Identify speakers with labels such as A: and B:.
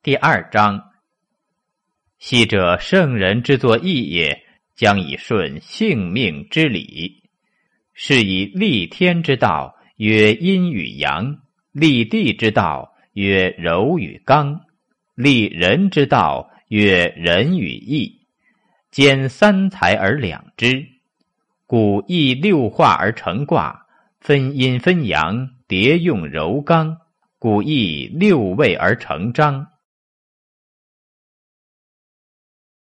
A: 第二章。昔者圣人之作义也，将以顺性命之理。是以立天之道曰阴与阳，立地之道曰柔与刚，立人之道曰仁与义。兼三才而两之，古易六化而成卦，分阴分阳，叠用柔刚。古易六位而成章。